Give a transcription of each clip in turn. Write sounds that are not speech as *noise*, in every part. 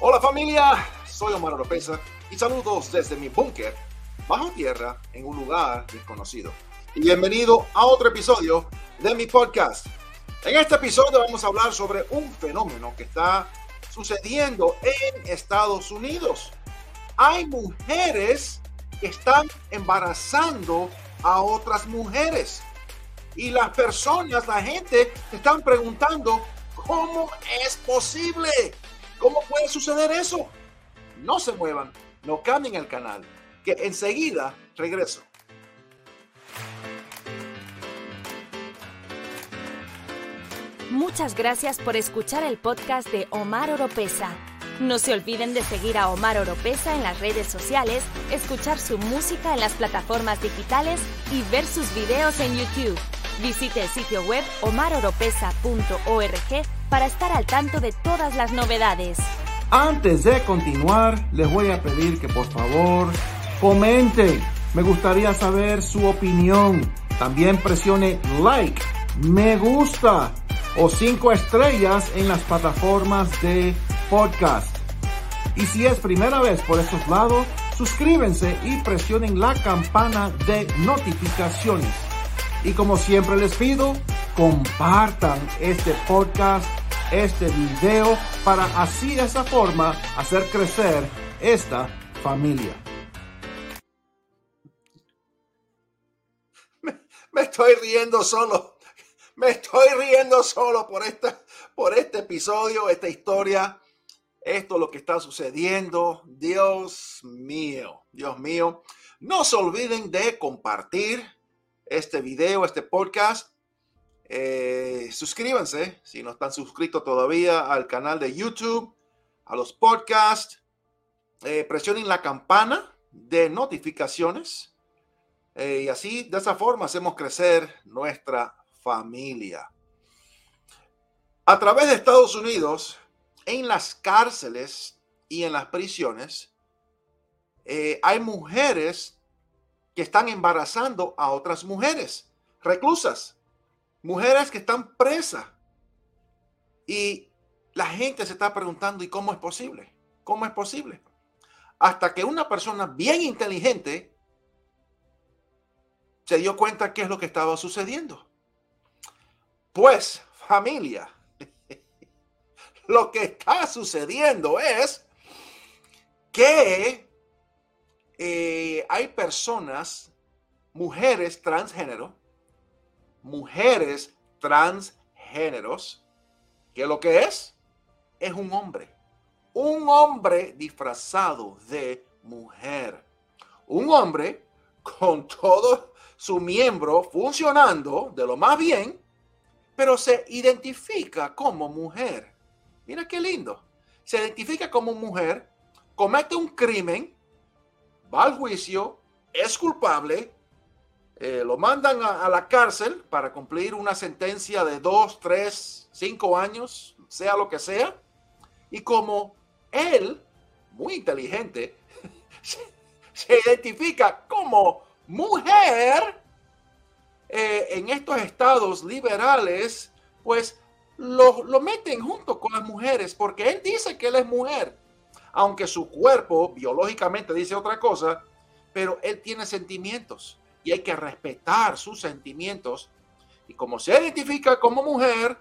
Hola familia, soy Omar Oropesa y saludos desde mi búnker bajo tierra en un lugar desconocido. Y bienvenido a otro episodio de mi podcast. En este episodio vamos a hablar sobre un fenómeno que está sucediendo en Estados Unidos. Hay mujeres que están embarazando a otras mujeres. Y las personas, la gente, están preguntando, ¿cómo es posible? ¿Cómo puede suceder eso? No se muevan, no cambien el canal, que enseguida regreso. Muchas gracias por escuchar el podcast de Omar Oropesa. No se olviden de seguir a Omar Oropesa en las redes sociales, escuchar su música en las plataformas digitales y ver sus videos en YouTube. Visite el sitio web omaroropesa.org para estar al tanto de todas las novedades. Antes de continuar, les voy a pedir que por favor comenten. Me gustaría saber su opinión. También presione like, me gusta o cinco estrellas en las plataformas de podcast. Y si es primera vez por estos lados, suscríbanse y presionen la campana de notificaciones. Y como siempre les pido, compartan este podcast, este video, para así de esa forma hacer crecer esta familia. Me, estoy riendo solo. Me estoy riendo solo por, esta, por este episodio, esta historia, esto lo que está sucediendo. Dios mío, Dios mío. No se olviden de compartir este video, este podcast. Eh, suscríbanse si no están suscritos todavía al canal de YouTube, a los podcasts. Eh, presionen la campana de notificaciones. Eh, y así, de esa forma, hacemos crecer nuestra familia. A través de Estados Unidos, en las cárceles y en las prisiones, eh, hay mujeres que están embarazando a otras mujeres, reclusas, mujeres que están presas. Y la gente se está preguntando, ¿y cómo es posible? ¿Cómo es posible? Hasta que una persona bien inteligente se dio cuenta qué es lo que estaba sucediendo. Pues, familia, *laughs* lo que está sucediendo es que eh, hay personas, mujeres transgénero, mujeres transgéneros, que lo que es es un hombre, un hombre disfrazado de mujer, un hombre con todo su miembro funcionando de lo más bien, pero se identifica como mujer. Mira qué lindo. Se identifica como mujer, comete un crimen, va al juicio, es culpable, eh, lo mandan a, la cárcel para cumplir una sentencia de dos, tres, cinco años, sea lo que sea. Y como él, muy inteligente, *laughs* se, se identifica como mujer, eh, en estos estados liberales, pues lo, lo meten junto con las mujeres, porque él dice que él es mujer, aunque su cuerpo biológicamente dice otra cosa, pero él tiene sentimientos y hay que respetar sus sentimientos. Y como se identifica como mujer,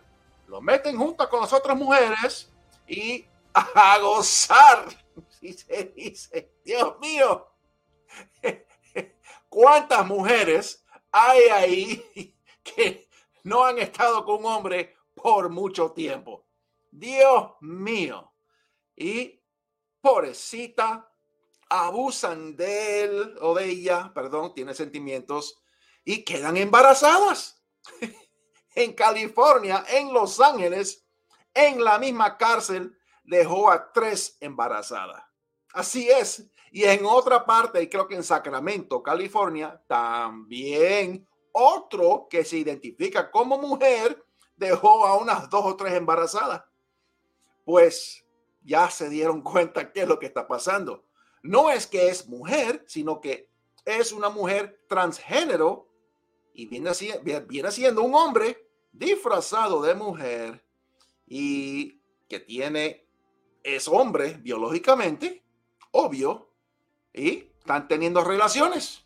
lo meten junto con las otras mujeres y a gozar. *laughs* Si se dice, Dios mío, *laughs* ¿cuántas mujeres hay ahí *laughs* que no han estado con un hombre por mucho tiempo. Dios mío. Y pobrecita, abusan de él o de ella, perdón, tiene sentimientos y quedan embarazadas. *laughs* en California, en Los Ángeles, en la misma cárcel, dejó a tres embarazadas. Así es. Y en otra parte, y creo que en Sacramento, California, también otro que se identifica como mujer dejó a unas dos o tres embarazadas. Pues ya se dieron cuenta qué es lo que está pasando. No es que es mujer, sino que es una mujer transgénero y viene, viene siendo un hombre disfrazado de mujer y que tiene es hombre biológicamente, obvio, y están teniendo relaciones.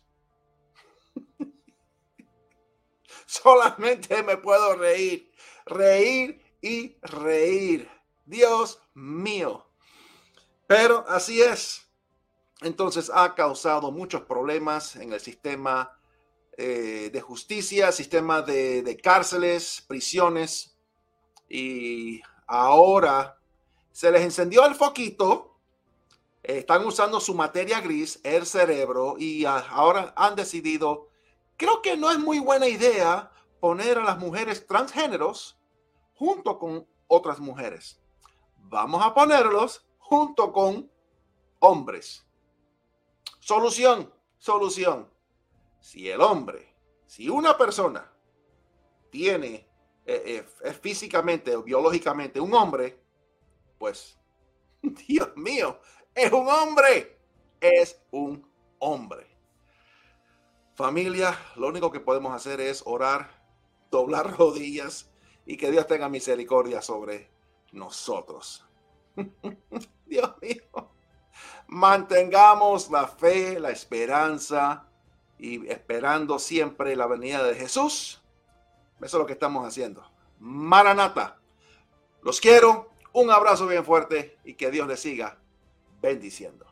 *laughs* Solamente me puedo reír, reír y reír. Dios mío. Pero así es. Entonces ha causado muchos problemas en el sistema eh, de justicia, sistema de, de cárceles, prisiones. Y ahora se les encendió el foquito, están usando su materia gris, el cerebro, y ahora han decidido, creo que no es muy buena idea poner a las mujeres transgéneros junto con otras mujeres. Vamos a ponerlos junto con hombres. Solución, solución. Si el hombre, si una persona tiene, eh, eh, físicamente o biológicamente un hombre, pues, *laughs* Dios mío, es un hombre, es un hombre. Familia, lo único que podemos hacer es orar, doblar *laughs* rodillas y que Dios tenga misericordia sobre nosotros. *laughs* Dios mío, mantengamos la fe, la esperanza y esperando siempre la venida de Jesús. Eso es lo que estamos haciendo. Maranata. Los quiero. Un abrazo bien fuerte y que Dios les siga bendiciendo.